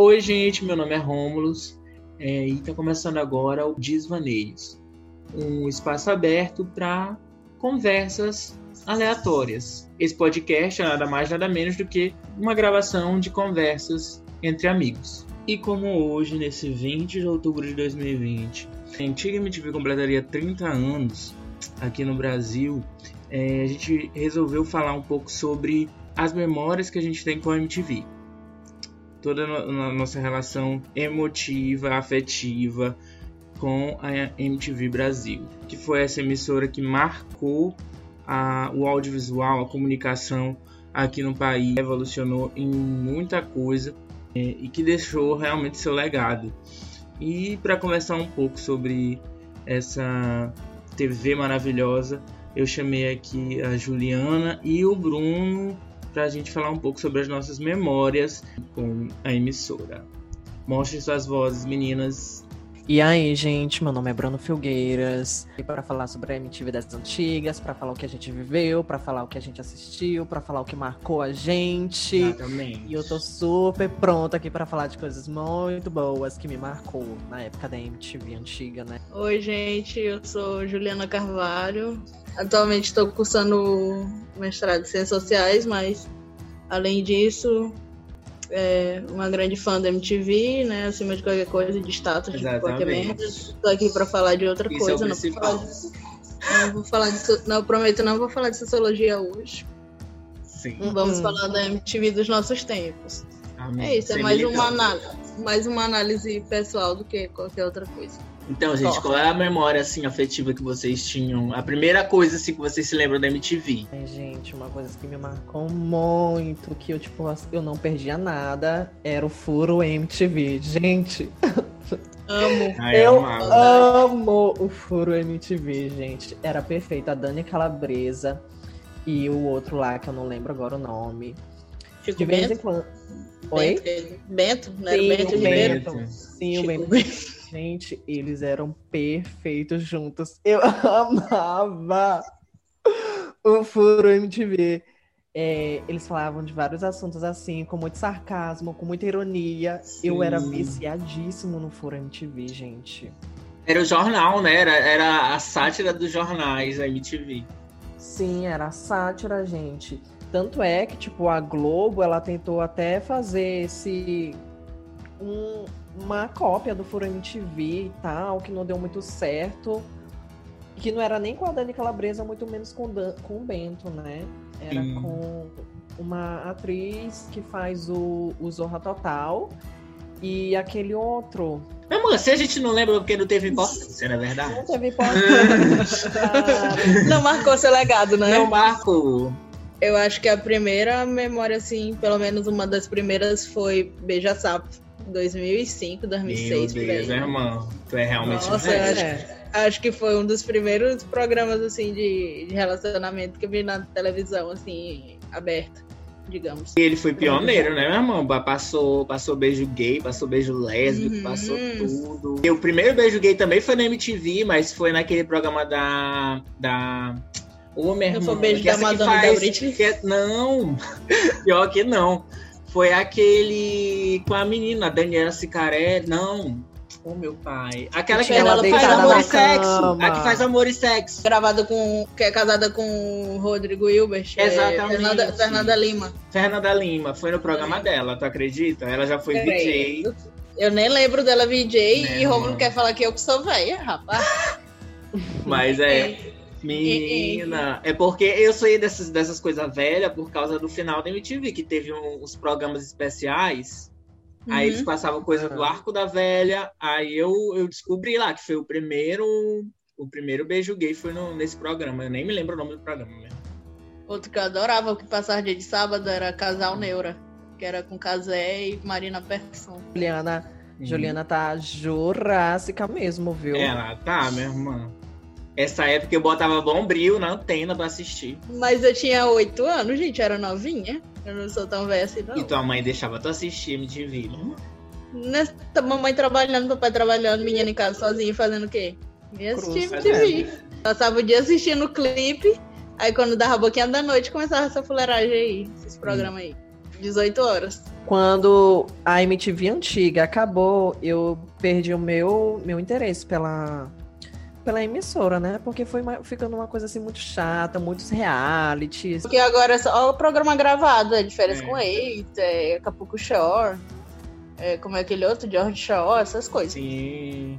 Oi, gente, meu nome é Rômulus é, e está começando agora o Desvaneios, um espaço aberto para conversas aleatórias. Esse podcast é nada mais nada menos do que uma gravação de conversas entre amigos. E como hoje, nesse 20 de outubro de 2020, a antiga MTV completaria 30 anos aqui no Brasil, é, a gente resolveu falar um pouco sobre as memórias que a gente tem com a MTV toda a nossa relação emotiva, afetiva com a MTV Brasil, que foi essa emissora que marcou a, o audiovisual, a comunicação aqui no país, revolucionou em muita coisa é, e que deixou realmente seu legado. E para conversar um pouco sobre essa TV maravilhosa, eu chamei aqui a Juliana e o Bruno para a gente falar um pouco sobre as nossas memórias com a emissora. Mostrem suas vozes, meninas. E aí, gente, meu nome é Bruno Filgueiras. E para falar sobre a MTV das antigas, para falar o que a gente viveu, para falar o que a gente assistiu, para falar o que marcou a gente. Exatamente. E eu tô super pronta aqui para falar de coisas muito boas que me marcou na época da MTV antiga, né? Oi, gente, eu sou Juliana Carvalho. Atualmente estou cursando mestrado em Ciências Sociais, mas além disso, é uma grande fã da MTV, né? Acima de qualquer coisa, de status, Exatamente. de qualquer merda. Estou aqui para falar de outra Isso coisa. é o não, vou falar de, não vou falar de. so- Não, prometo, não vou falar de sociologia hoje. Sim. Vamos Uhum. falar da MTV dos nossos tempos. Amém. É isso, é mais uma análise, mais uma análise pessoal do que qualquer outra coisa. Então, gente, Ó. qual é a memória assim afetiva que vocês tinham? A primeira coisa assim que vocês se lembram da MTV? Ai, gente, uma coisa que me marcou muito, que eu, tipo, eu não perdia nada, era o furo MTV. Gente, Amo. Ai, eu amava. amo o furo MTV, gente. Era perfeito. A Dani Calabresa e o outro lá, que eu não lembro agora o nome. Chico De vez em Bento? quando. Oi? Bento, Bento? Não era Sim, Bento o Ribeiro? Bento. Sim, o Chico Bento. Bento. Gente, eles eram perfeitos juntos. Eu amava o Furo MTV. É, eles falavam de vários assuntos assim, com muito sarcasmo, com muita ironia. Eu era Sim. viciadíssimo no Furo MTV, gente. Era o jornal, né? Era, era a sátira dos jornais, a MTV. Sim, era sátira, gente. Tanto é que, tipo, a Globo, ela tentou até fazer esse... um- uma cópia do Furo MTV e tal, que não deu muito certo. Que não era nem com a Dani Calabresa, muito menos com, o Dan- com o Bento, né? Era Sim. com uma atriz que faz o, o Zorra Total e aquele outro. Mas, mano, se a gente não lembra porque não teve importância, não é verdade? Não teve importância. Não marcou seu legado, né? Não, Marco. Eu acho que a primeira memória, assim, pelo menos uma das primeiras foi Beija Sapo, 2005, Meu 2006, por aí. Deus, meu irmão. Tu é realmente Nossa, acho- É. Que foi um dos primeiros programas, assim, de, de relacionamento que eu vi na televisão, assim, aberta, digamos. Ele foi pioneiro, né, meu irmão? Passou, passou beijo gay, passou beijo lésbico, Uhum. passou tudo. E o primeiro beijo gay também foi na MTV, mas foi naquele programa da. da... Meu Não irmão. o beijo que da essa que Madonna e da faz- Britney? que é- Não, pior que não. Foi aquele com a menina, a Daniela Sicaré. Não. Ô, meu pai. Aquela que, ela faz amor e sexo. cama. A que faz amor e sexo. Gravada com. que é casada com o Rodrigo Hilbert. é, Exatamente. Fernanda, Fernanda Lima. Fernanda Lima, foi no programa dela, tu acredita? Ela já foi Peraí. VJ. Eu nem lembro dela VJ Né, e Romulo quer falar que eu que sou velha, rapaz. Mas é. Menina, é porque eu sei dessas, dessas coisas velhas por causa do final da MTV, que teve um- uns programas especiais. Aí Uhum. eles passavam coisa do Arco da Velha. Aí eu, eu descobri lá que foi o primeiro. O primeiro beijo gay foi no- nesse programa. Eu nem me lembro o nome do programa mesmo. Outro que eu adorava, o que passava dia de sábado, era Casal Neura, que era com Casé e Marina Persson. Juliana, Juliana tá jurássica mesmo, viu? Ela tá, minha irmã. Essa época eu botava bombril na antena pra assistir. Mas eu tinha oito anos, gente, era novinha. Eu não sou tão velha assim, não. E tua mãe deixava tu assistir MTV. né? Nessa, mamãe trabalhando, papai trabalhando, menina em casa sozinha, fazendo o quê? Ia assistir MTV. Passava o dia assistindo o clipe, aí quando dava a boquinha da noite, começava essa fuleiragem aí, esses programas aí. 18 horas. quando a MTV antiga acabou, eu perdi o meu, meu interesse pela, pela emissora, né? Porque foi uma, ficando uma coisa assim muito chata, muitos realities. Porque agora é só o programa gravado, é de férias é. com ex, é Acapulco Shore, é, como é aquele outro, George Shore, essas coisas. Sim.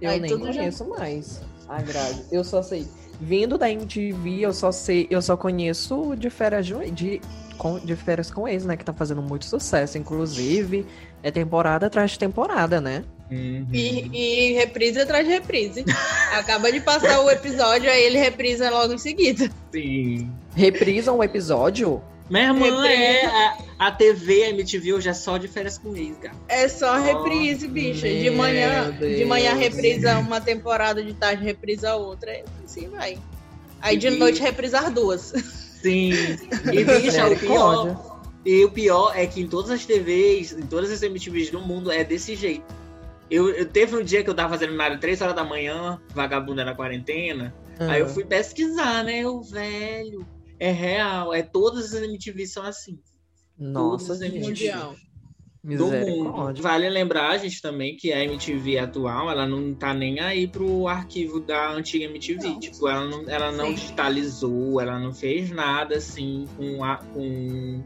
Eu Aí nem conheço já... mais a grade. Eu só sei. Vindo da MTV, eu só sei, eu só conheço de férias de, com, de férias com ex, né? Que tá fazendo muito sucesso, inclusive. É temporada atrás de temporada, né? Uhum. E, e reprise atrás de reprise. Acaba de passar o episódio, aí ele reprisa logo em seguida. Sim. Reprisam o episódio? Minha irmã é a, a TV, a MTV hoje é só de férias com ex, cara. É só reprise, bicho. De manhã, Deus. de manhã reprisa uma temporada, de tarde reprisa outra. Assim vai. Aí de noite reprisar duas. Sim. E, bicha, o pior. E o pior é que em todas as TVs, em todas as MTVs do mundo, é desse jeito. Eu, eu teve um dia que eu tava fazendo nada 3 horas da manhã, vagabunda na quarentena. Uhum. Aí eu fui pesquisar, né? O velho. É real. É todas as MTVs são assim. Nossa, gente. Mundial do mundo. Vale lembrar, a gente, também que a MTV atual, ela não tá nem aí pro arquivo da antiga MTV. Não. Tipo, ela não, ela não digitalizou, ela não fez nada assim com, a, com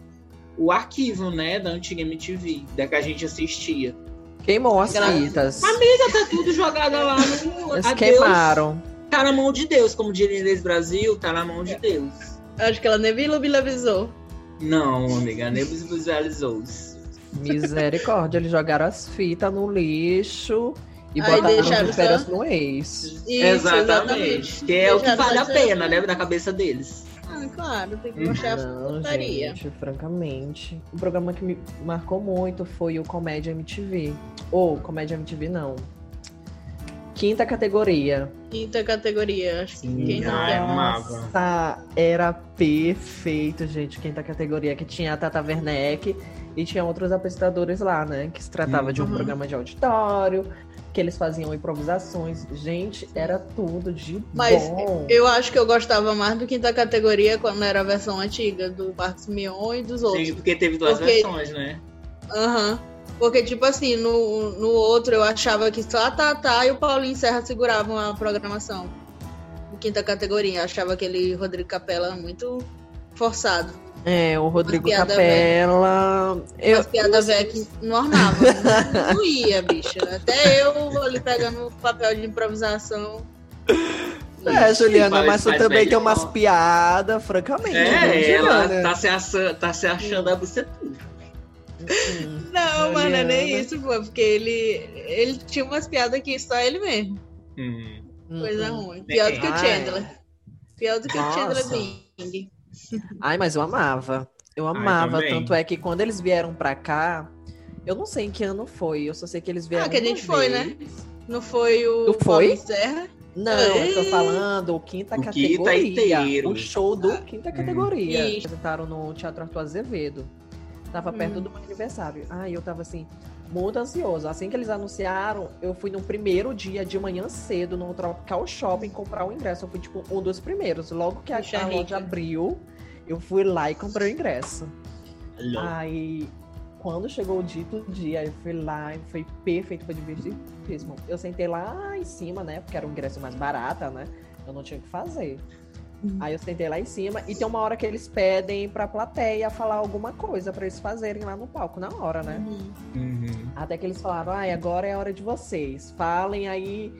o arquivo, né, da antiga MTV, da que a gente assistia. Queimou as fitas. Amiga, tá tudo jogado lá no. Eles queimaram. Tá na mão de Deus, como diria Inês Brasil, tá na mão de Deus. Acho que ela nem visualizou. Não, amiga, nem visualizou. Misericórdia, eles jogaram as fitas no lixo e Aí botaram as férias no ex. Isso, exatamente. exatamente. Que é o que vale a pena, né? Na cabeça deles. Ah, claro, tem que mostrar Não, a putaria. Gente, francamente. O programa que me marcou muito foi o Comédia MTV. Ou Comédia MTV, não. Quinta categoria. Quinta categoria, acho que quem não ai, Nossa, era perfeito, gente. Quinta categoria, que tinha a Tata Werneck e tinha outros apresentadores lá, né? Que se tratava uhum. de um uhum. programa de auditório, que eles faziam improvisações. Gente, era tudo de Mas bom. eu acho que eu gostava mais do quinta categoria quando era a versão antiga, do Marcos Mion e dos outros. Sim, porque teve duas porque... versões, né? Aham. Uhum. Porque, tipo assim, no, no outro eu achava que só a Tatá e o Paulinho Serra seguravam a programação. Quinta categoria. Eu achava aquele Rodrigo Capela muito forçado. É, o Rodrigo Capela. Eu... As piadas velhas que não armava. não, não ia, bicha. Até eu ali pegando o papel de improvisação. É, Juliana, mas tu também tem umas piadas, francamente. É, ela tá se, achando, tá se achando a você Não, mano, não é nem isso, pô, porque ele, ele tinha umas piadas que só ele mesmo. Hum. Coisa hum. ruim. Pior do que o Chandler. Pior do que Nossa. o Chandler Bing. Ai, mas eu amava. Eu amava. Ai, tanto é que quando eles vieram pra cá, eu não sei em que ano foi. Eu só sei que eles vieram. Ah, que a gente foi, né? vez. né? Não foi o. Não foi? Serra? Não, Ei. eu tô falando o quinta o categoria. Quinta o show do quinta categoria. Hum. Apresentaram no Teatro Arthur Azevedo. Tava hum. perto do meu aniversário. Ai, eu tava assim, muito ansioso. Assim que eles anunciaram, eu fui no primeiro dia de manhã cedo no Tropical Shopping comprar o ingresso. Eu fui, tipo, um dos primeiros. Logo que a, a loja abriu, eu fui lá e comprei o ingresso. Hello. Aí, quando chegou o dito dia, eu fui lá e foi perfeito, foi divertidíssimo. Eu sentei lá em cima, né? Porque era o ingresso mais barata, né? Eu não tinha o que fazer. Uhum. Aí eu sentei lá em cima e tem uma hora que eles pedem pra plateia falar alguma coisa para eles fazerem lá no palco, na hora, né? Uhum. Uhum. Até que eles falaram, ai, agora é a hora de vocês. Falem aí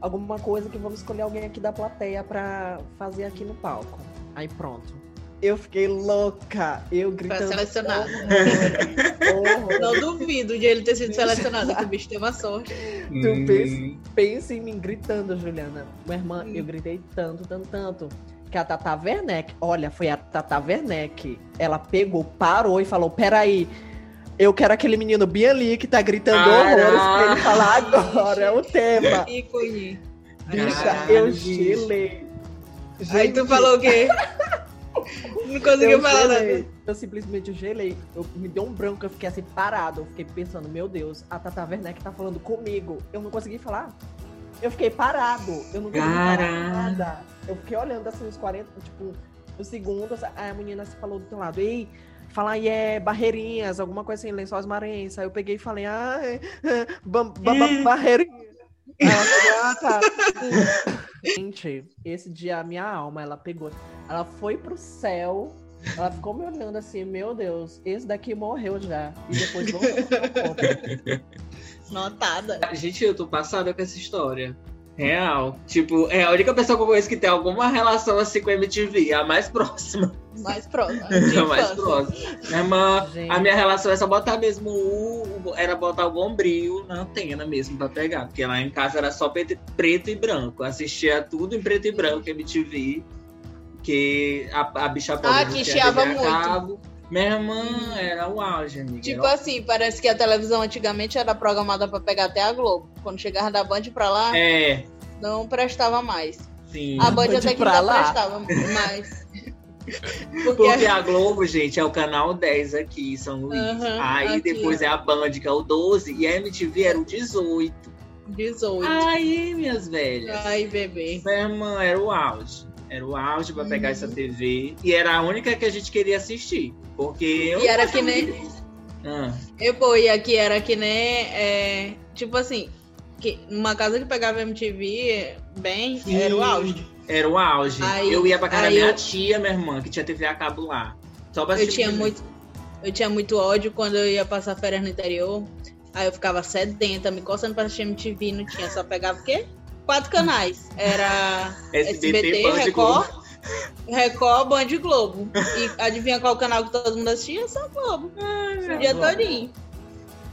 alguma coisa que vamos escolher alguém aqui da plateia para fazer aqui no palco. Aí pronto. Eu fiquei louca. Eu gritando. Foi selecionado. Não duvido de ele ter sido selecionado, que o bicho tem uma sorte. Tu hum. pensa, pensa em mim gritando, Juliana. Minha irmã, hum. eu gritei tanto, tanto, tanto. Que a Tata Werneck, olha, foi a Tata Werneck. Ela pegou, parou e falou: peraí. Eu quero aquele menino bem ali que tá gritando horrores pra ele falar agora. É o tema. Ícone. Bicha, eu gelei. Aí tu falou o quê? Não conseguiu falar nada. Eu simplesmente gelei. Eu, me deu um branco, eu fiquei assim parado. Eu fiquei pensando, meu Deus, a Tata Werneck tá falando comigo. Eu não consegui falar. Eu fiquei parado. Eu não consegui nada. Eu fiquei olhando assim uns 40, tipo, uns segundos. Aí a menina se falou do teu lado. Ei, falar, e é barreirinhas, alguma coisa assim, lençóis maranhenses. Aí eu peguei e falei, ah, é, é, ba ba ba barreirinhas. Ela falou, ah, tá. Gente, esse dia a minha alma, ela pegou, ela foi pro céu, ela ficou me olhando assim, meu Deus, esse daqui morreu já. E depois voltou Notada. Gente, eu tô passada com essa história. Real. Tipo, é a única pessoa que eu conheço que tem alguma relação assim com a MTV, a mais próxima. Mais próxima. A mais próxima. Minha irmã, a minha relação é só botar mesmo o. Era botar o bombril na antena mesmo pra pegar. Porque lá em casa era só preto, preto e branco. Assistia tudo em preto e branco, MTV. Que a, a bicha pobre ah, que chiava muito. Cabo. Minha irmã era o auge, amiga. Tipo era... assim, parece que a televisão antigamente era programada para pegar até a Globo. Quando chegava da Band pra lá, é. não prestava mais. Sim. A Band, até que ainda lá. prestava mais. Porque... Porque... a Globo, gente, é o canal 10 aqui, São Luís. Uhum, Aí aqui, depois é a Band, que é o 12, e a MTV era o 18. 18. Aí, minhas velhas. Ai, bebê. Minha irmã era o auge. Era o auge pra pegar uhum. essa TV. E era a única que a gente queria assistir. Porque eu. E era que nem. Ah. Eu, pô, e aqui era que nem. É, tipo assim, que numa casa que pegava MTV bem, Sim, era o auge. Era o auge. Aí, eu ia pra casa da minha eu... tia, minha irmã, que tinha TV a cabo lá. Só pra eu tinha muito Eu tinha muito ódio quando eu ia passar férias no interior. Aí eu ficava sedenta, me coçando pra assistir MTV, não tinha, só pegava o quê? Quatro canais. Era SBT, SBT Record, Record, Band Globo. E adivinha qual canal que todo mundo assistia? Só Globo. Ai, o dia Globo. todinho.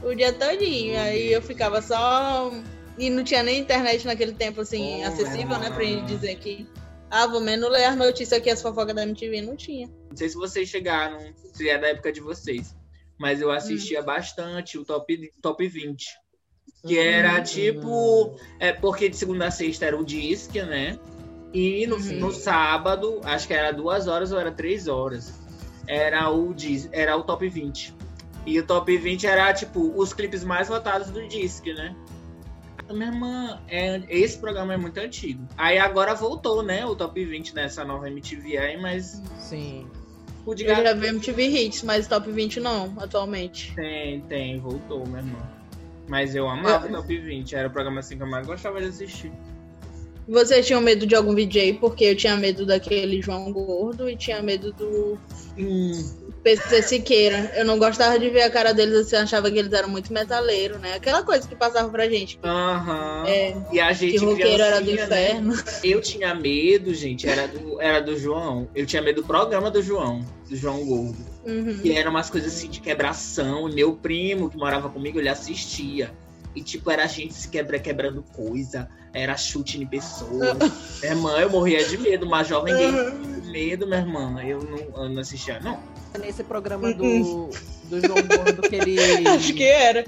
O dia todinho. Aí eu ficava só. E não tinha nem internet naquele tempo, assim, oh, acessível, né? Pra gente dizer que. Ah, vou menos ler as notícias aqui, as fofocas da MTV. Não tinha. Não sei se vocês chegaram, se é da época de vocês. Mas eu assistia hum. bastante o top, top 20 que era uhum. tipo. É, porque de segunda a sexta era o disque, né? E no, uhum. no sábado, acho que era duas horas ou era três horas. Era o, era o top 20. E o top 20 era, tipo, os clipes mais votados do disque, né? Minha irmã, é, esse programa é muito antigo. Aí agora voltou, né? O top 20 nessa nova MTV aí, mas. Sim. O de Eu já vi MTV Hits, mas top 20 não, atualmente. Tem, tem, voltou, minha irmã. Mas eu amava o Top 20, era o programa assim que eu mais gostava de assistir. Vocês tinham medo de algum VJ? Porque eu tinha medo daquele João Gordo e tinha medo do hum. PC Siqueira. Eu não gostava de ver a cara deles assim, achava que eles eram muito metaleiro, né? Aquela coisa que passava pra gente. Aham. É, e a gente. Que roqueiro era do né? inferno. Né? Eu tinha medo, gente, era do, era do João. Eu tinha medo do programa do João, do João Gordo. Uhum. Que eram umas coisas assim de quebração. E meu primo, que morava comigo, ele assistia. E, tipo, era a gente se quebra, quebrando coisa, era chute em pessoas. minha irmã, eu morria de medo, uma jovem gay. Uhum. Medo, minha irmã. Eu não, eu não assistia, não. Nesse programa do, do João Gordo que ele. Acho que era.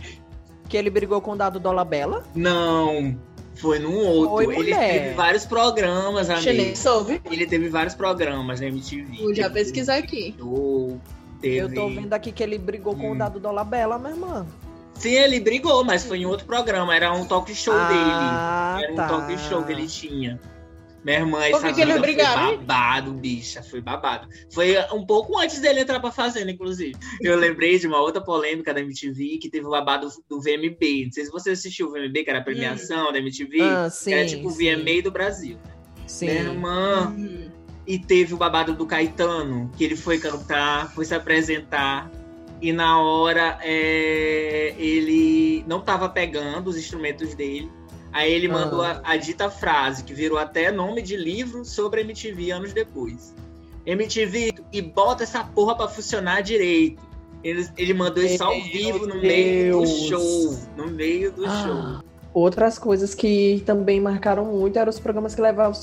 Que ele brigou com o Dado Dolabella? Não. Foi num outro. Foi, ele teve vários programas, amigo. soube. Ele teve vários programas na MTV. Vou já pesquisar aqui. teve... Eu tô vendo aqui que ele brigou hum. com o hum. Dado Dolabella, minha irmã. Sim, ele brigou, mas foi em outro programa. Era um talk show ah, dele. Era tá. um talk show que ele tinha. Minha irmã, essa Por que ele foi babado, bicha. Foi babado. Foi um pouco antes dele entrar pra fazenda, inclusive. Eu lembrei de uma outra polêmica da MTV que teve o babado do VMB. Não sei se você assistiu o VMB, que era a premiação hum. da MTV. Ah, sim, que era tipo o VMA do Brasil. Sim. Minha irmã. Hum. E teve o babado do Caetano, que ele foi cantar, foi se apresentar. E na hora é, ele não tava pegando os instrumentos dele. Aí ele ah. mandou a, a, dita frase, que virou até nome de livro sobre MTV anos depois. MTV, e bota essa porra pra funcionar direito. Ele, ele mandou isso ao vivo no Deus. meio do show. No meio do ah. show. Outras coisas que também marcaram muito eram os programas que levavam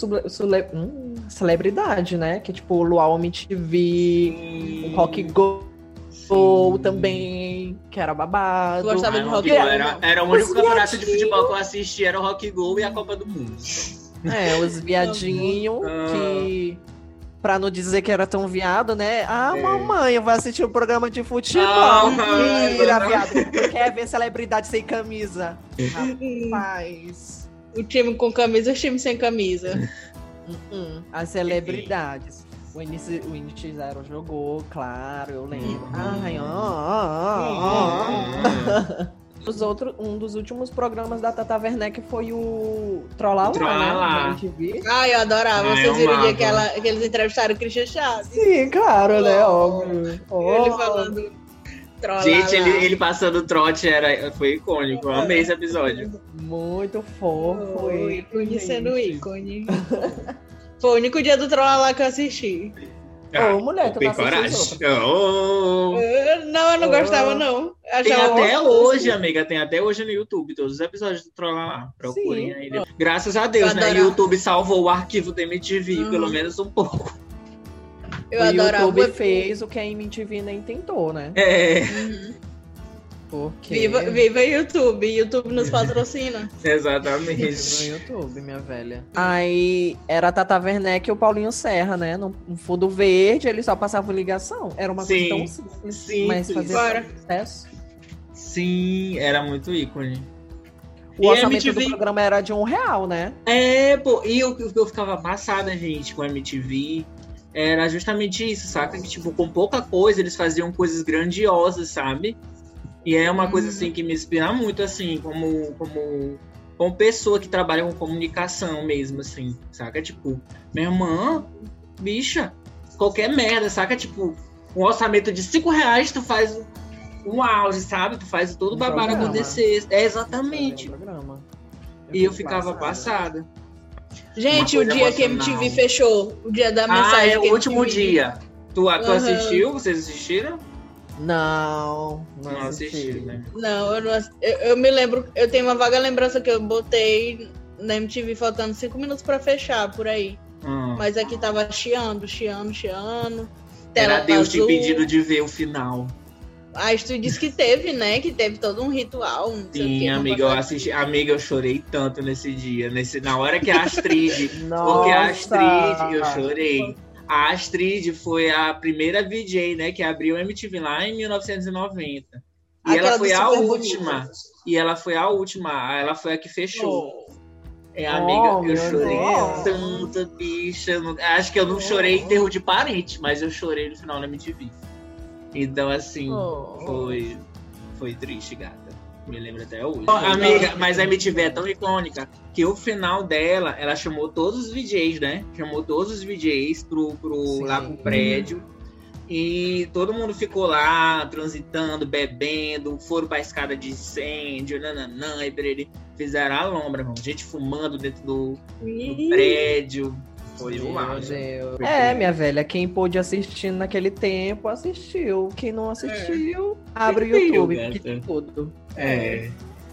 hum, celebridade, né? Que tipo Luau MTV, o Rock Go Sim. também, que era babado. Eu gostava de rock Era, era o único campeonato de futebol que eu assisti, era o Rock Go e a Copa do Mundo. É, os viadinhos ah. que. Pra não dizer que era tão viado, né? Ah, é. mamãe, eu vou assistir um programa de futebol. Ah, Mentira, viado. Quer ver celebridade sem camisa? Rapaz. O time com camisa e o time sem camisa. Uh -uh. As celebridades. O Init, o Init Zero jogou, claro, eu lembro. Ai, ó, ó, ó, ó. Os outros, um dos últimos programas da Tata Werneck foi o Trollalá, Trollalá. né? MTV. Ai, eu adorava. Ah, Vocês viram o dia que, ela, que eles entrevistaram o Christian Chaves? Sim, claro, né? Óbvio. Ele Ó. falando. Trollalá. Gente, ele, ele passando trote era, foi icônico. Eu amei esse episódio. Muito fofo. Foi, ícone sendo ícone. Foi o único dia do Trollalá que eu assisti. Ô, mulher, tu tem não coragem. Oh. Eu- Não, eu não Oh. gostava, não. Eu Tem achava até horroroso. hoje, amiga, tem até hoje no YouTube, todos os episódios do Trolla lá. Procurem Sim. aí. Graças a Deus, Eu né? O adorava. YouTube salvou o arquivo da MTV, Uhum. pelo menos um pouco. Eu o adorava. YouTube fez o que a MTV nem tentou, né? É, Uhum. Porque... Viva, viva YouTube. YouTube nos patrocina. exatamente. No YouTube, minha velha. Aí era a Tata Werneck e o Paulinho Serra, né? No, no fundo verde, eles só passavam ligação. Era uma Sim. coisa tão simples. Sim, mas sim. fazia sucesso. Sim, era muito ícone. O E orçamento MTV? do programa era de um real, né? É, pô, e o que eu ficava passada, gente, com a MTV, era justamente isso, saca? Que, tipo, com pouca coisa, eles faziam coisas grandiosas, sabe? E é uma coisa, Uhum. assim, que me inspira muito, assim, como, como, como pessoa que trabalha com comunicação mesmo, assim, saca? Tipo, minha irmã, bicha, qualquer merda, saca? Tipo, um orçamento de 5 reais, tu faz um auge, sabe? Tu faz todo o Um babado acontecer. É, exatamente. Era um. E eu ficava passada. Gente, o dia que a emocional. MTV fechou, o dia da Ah, mensagem. é que o último MTV dia. Tu, tu Aham. assistiu? Vocês assistiram? Não, não, Não assisti. assisti, né? Não, eu não ass- eu, eu me lembro, eu tenho uma vaga lembrança que eu botei na MTV faltando cinco minutos pra fechar por aí. Hum. Mas aqui tava chiando, chiando, chiando. Era Deus te azul. pedindo de ver o final. A tu disse que teve, né? Que teve todo um ritual. Não sei o Sim, amiga, eu assisti. Amiga, eu chorei tanto nesse dia. Nesse, na hora que a Astrid. Porque a Astrid, eu chorei. A Astrid foi a primeira VJ, né? Que abriu o MTV lá em 1990. E Aquela ela foi a Super última. Bonito. E ela foi a última. Ela foi a que fechou. Oh. É, amiga, Oh, eu chorei Deus. tanto, bicha. não- Acho que eu não chorei em terro de parente, mas eu chorei no final da MTV. Então, assim, Oh. foi, foi triste, gata. Me lembro até hoje. amiga, mas a MTV é tão icônica que o final dela, ela chamou todos os VJs, né? Chamou todos os VJs pro, pro, Sim. lá pro prédio. E todo mundo ficou lá, transitando, bebendo, foram pra escada de incêndio, nananã, e. Fizeram a lombra, irmão. Gente fumando dentro do, do prédio. Foi o auge. É, minha velha, quem pôde assistir naquele tempo, assistiu. Quem não assistiu, abre o YouTube, que tem tudo. É.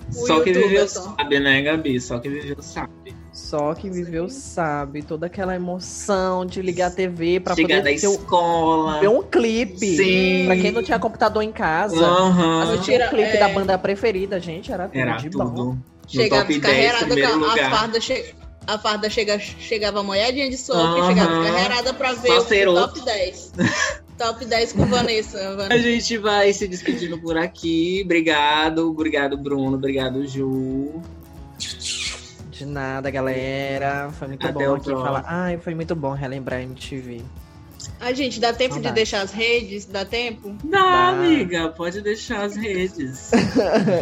O Só que viveu só. sabe, né, Gabi? Só que viveu sabe. Só quem viveu sabe, toda aquela emoção de ligar a TV pra Chegar poder ter um, escola. ver um clipe. Sim. Pra quem não tinha computador em casa, Aham. assistir um clipe é. da banda preferida, gente, era tudo Era de tudo. bom. No 10, descarregada, primeiro com a, a lugar. A farda chega... chegava molhadinha de sopa e chegava descarregada pra ver Só o top 10. top 10 com Vanessa. A gente vai se despedindo por aqui. Obrigado, obrigado, Bruno. Obrigado, Ju. De nada, galera. Foi muito Até bom o aqui próximo. falar. Ai, foi muito bom relembrar a MTV. A gente, dá tempo de Saudade. deixar as redes? Dá tempo? Dá, Dá. amiga. Pode deixar as redes.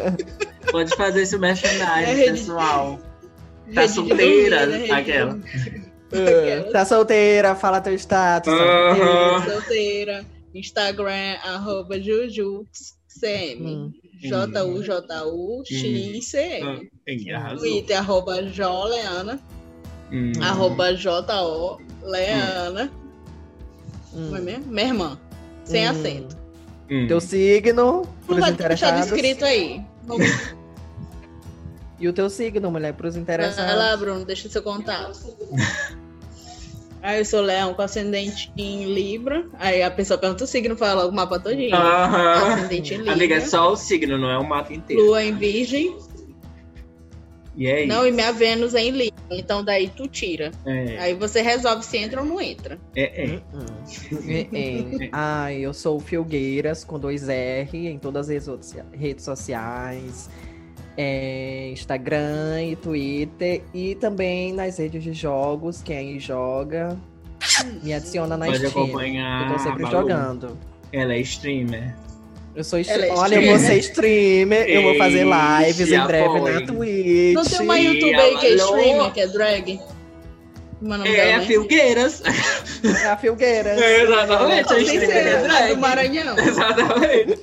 pode fazer esse merchandising, É rede- pessoal. Tá solteira? né? Aquela. tá solteira, fala teu status. tá Aham. solteira. Solteira. Instagram, arroba JujuXCM. Hum. J-U-J-U-X-C-M. Tem arrasou. Twitter, arroba Joleana. Hum. Arroba J-O Leana. Hum. Não é mesmo? Minha irmã. Sem Hum. acento. Hum. Teu signo, Não vai deixar interessados. descrito aí. Vamos E o teu signo, mulher, pros interessados. Vai lá, Bruno, deixa seu contato. Aí eu sou leão com ascendente em Libra. Aí a pessoa pergunta o signo, fala logo o mapa todinho. Aham. Ascendente em Libra. Amiga, é só o signo, não é o mapa inteiro. Lua em Virgem. E é isso. Não, e minha Vênus é em Libra. Então daí tu tira. É, Aí você resolve se entra ou não entra. é, é. Hum. É, é. Ai, eu sou o Filgueiras com dois R em todas as redes sociais. É, Instagram e Twitter. E também nas redes de jogos, quem aí joga. Me adiciona na Pode Steam. acompanhar. Eu tô sempre Balu. jogando. Ela é streamer. Eu sou streamer. é Olha, eu vou streamer. ser streamer. Eu vou fazer lives em breve na Twitch. Não tem uma youtuber aí que é streamer, que é drag? Como é É, a né? Filgueiras. É a Filgueira. Exatamente, a streamer é drag. do Maranhão. Exatamente.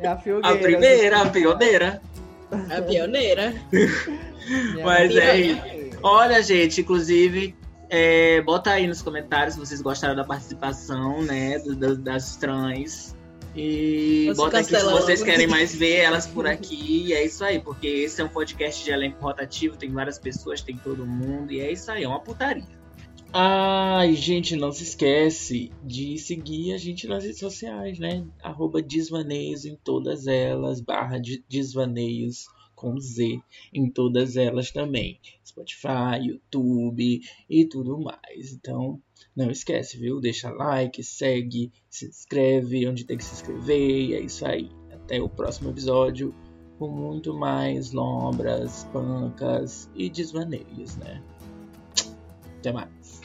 É a Filgueira. A primeira, a pioneira. A pioneira. Minha Mas é piranha. Olha, gente, inclusive, é, bota aí nos comentários se vocês gostaram da participação, né, do- das trans. E Você bota aqui se vocês querem mais ver elas por aqui. E é isso aí, porque esse é um podcast de elenco rotativo, tem várias pessoas, tem todo mundo. E é isso aí, é uma putaria. Ai, gente, não se esquece de seguir a gente nas redes sociais, né? Arroba Desvaneios em todas elas, barra de- Desvaneios com Z em todas elas também. Spotify, YouTube e tudo mais. Então, não esquece, viu? Deixa like, segue, se inscreve onde tem que se inscrever. E é isso aí. Até o próximo episódio com muito mais lombras, pancas e desvaneios, né? Até mais.